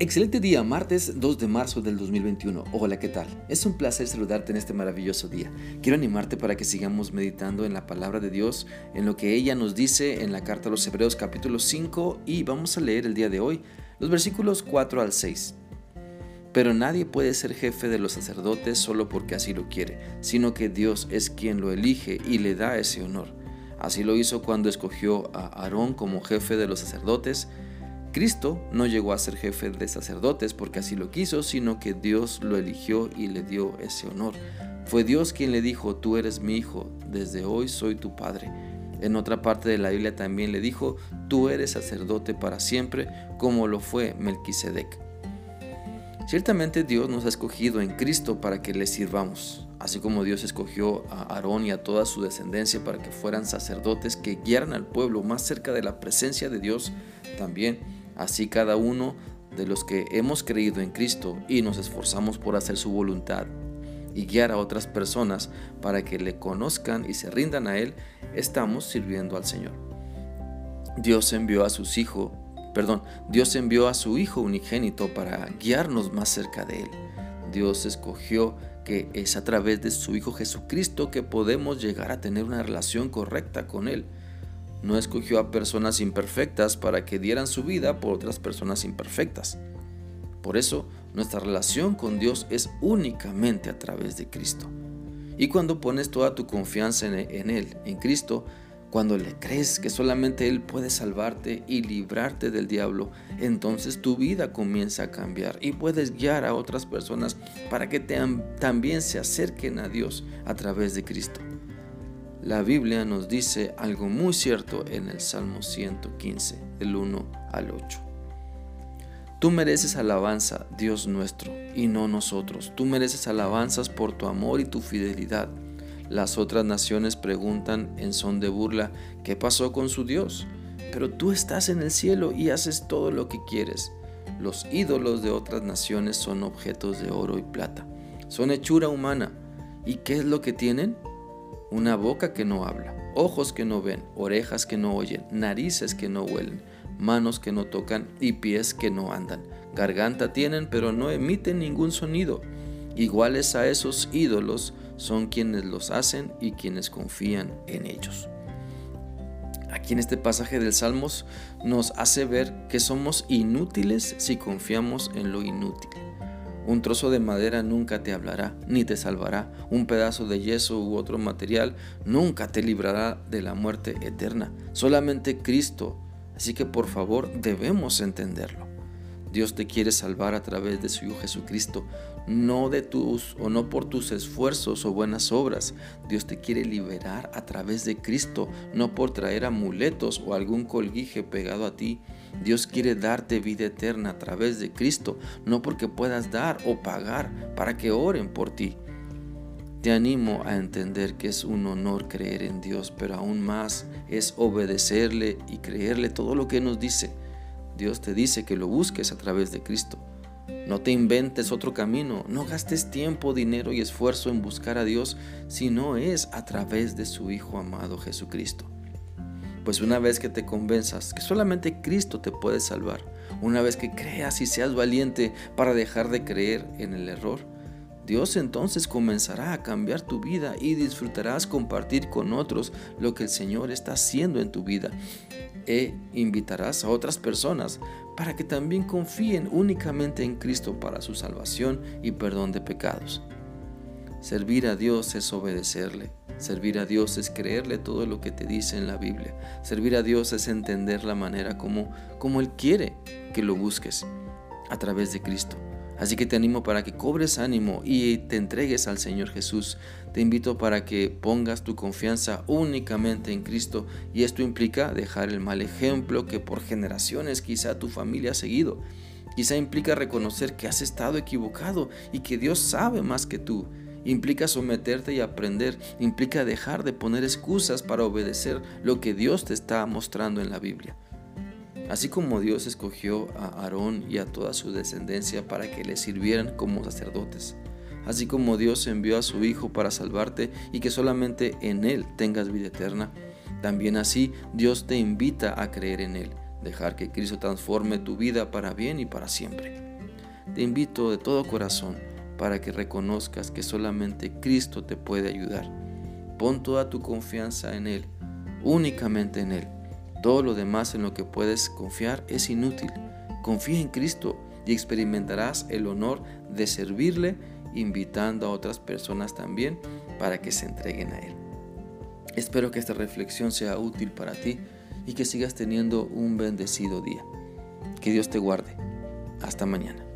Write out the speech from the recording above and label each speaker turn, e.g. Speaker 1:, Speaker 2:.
Speaker 1: Excelente día, martes 2 de marzo del 2021. Hola, ¿qué tal? Es un placer saludarte en este maravilloso día. Quiero animarte para que sigamos meditando en la palabra de Dios, en lo que ella nos dice en la carta a los Hebreos capítulo 5 y vamos a leer el día de hoy los versículos 4 al 6. Pero nadie puede ser jefe de los sacerdotes solo porque así lo quiere, sino que Dios es quien lo elige y le da ese honor. Así lo hizo cuando escogió a Aarón como jefe de los sacerdotes, Cristo no llegó a ser jefe de sacerdotes porque así lo quiso, sino que Dios lo eligió y le dio ese honor. Fue Dios quien le dijo, tú eres mi hijo, desde hoy soy tu padre. En otra parte de la Biblia también le dijo, tú eres sacerdote para siempre, como lo fue Melquisedec. Ciertamente Dios nos ha escogido en Cristo para que le sirvamos, así como Dios escogió a Aarón y a toda su descendencia para que fueran sacerdotes que guiaran al pueblo más cerca de la presencia de Dios, también Así cada uno de los que hemos creído en Cristo y nos esforzamos por hacer su voluntad y guiar a otras personas para que le conozcan y se rindan a Él, estamos sirviendo al Señor. Dios envió a sus hijos, perdón, Dios envió a su Hijo unigénito para guiarnos más cerca de Él. Dios escogió que es a través de su Hijo Jesucristo que podemos llegar a tener una relación correcta con Él no escogió a personas imperfectas para que dieran su vida por otras personas imperfectas. Por eso, nuestra relación con Dios es únicamente a través de Cristo. Y cuando pones toda tu confianza en Él, en Cristo, cuando le crees que solamente Él puede salvarte y librarte del diablo, entonces tu vida comienza a cambiar y puedes guiar a otras personas para que también se acerquen a Dios a través de Cristo. La Biblia nos dice algo muy cierto en el Salmo 115, del 1 al 8. Tú mereces alabanza, Dios nuestro, y no nosotros. Tú mereces alabanzas por tu amor y tu fidelidad. Las otras naciones preguntan en son de burla, ¿qué pasó con su Dios? Pero tú estás en el cielo y haces todo lo que quieres. Los ídolos de otras naciones son objetos de oro y plata. Son hechura humana. ¿Y qué es lo que tienen? Una boca que no habla, ojos que no ven, orejas que no oyen, narices que no huelen, manos que no tocan y pies que no andan. Garganta tienen pero no emiten ningún sonido. Iguales a esos ídolos son quienes los hacen y quienes confían en ellos. Aquí en este pasaje del Salmos nos hace ver que somos inútiles si confiamos en lo inútil. Un trozo de madera nunca te hablará, ni te salvará. Un pedazo de yeso u otro material nunca te librará de la muerte eterna. Solamente Cristo. Así que por favor debemos entenderlo. Dios te quiere salvar a través de su Hijo Jesucristo, no de tus o no por tus esfuerzos o buenas obras. Dios te quiere liberar a través de Cristo, no por traer amuletos o algún colguije pegado a ti. Dios quiere darte vida eterna a través de Cristo, no porque puedas dar o pagar para que oren por ti. Te animo a entender que es un honor creer en Dios, pero aún más es obedecerle y creerle todo lo que nos dice. Dios te dice que lo busques a través de Cristo. No te inventes otro camino, no gastes tiempo, dinero y esfuerzo en buscar a Dios si no es a través de su Hijo amado Jesucristo. Pues una vez que te convenzas que solamente Cristo te puede salvar, una vez que creas y seas valiente para dejar de creer en el error, Dios entonces comenzará a cambiar tu vida y disfrutarás compartir con otros lo que el Señor está haciendo en tu vida. E invitarás a otras personas para que también confíen únicamente en Cristo para su salvación y perdón de pecados. Servir a Dios es obedecerle. Servir a Dios es creerle todo lo que te dice en la Biblia. Servir a Dios es entender la manera como, como Él quiere que lo busques a través de Cristo. Así que te animo para que cobres ánimo y te entregues al Señor Jesús. Te invito para que pongas tu confianza únicamente en Cristo y esto implica dejar el mal ejemplo que por generaciones quizá tu familia ha seguido. Quizá implica reconocer que has estado equivocado y que Dios sabe más que tú. Implica someterte y aprender. Implica dejar de poner excusas para obedecer lo que Dios te está mostrando en la Biblia. Así como Dios escogió a Aarón y a toda su descendencia para que le sirvieran como sacerdotes, así como Dios envió a su Hijo para salvarte y que solamente en Él tengas vida eterna, también así Dios te invita a creer en Él, dejar que Cristo transforme tu vida para bien y para siempre. te invito de todo corazón para que reconozcas que solamente Cristo te puede ayudar. Pon toda tu confianza en Él, únicamente en Él. Todo lo demás en lo que puedes confiar es inútil. Confía en Cristo y experimentarás el honor de servirle invitando a otras personas también para que se entreguen a Él. Espero que esta reflexión sea útil para ti y que sigas teniendo un bendecido día. Que Dios te guarde. Hasta mañana.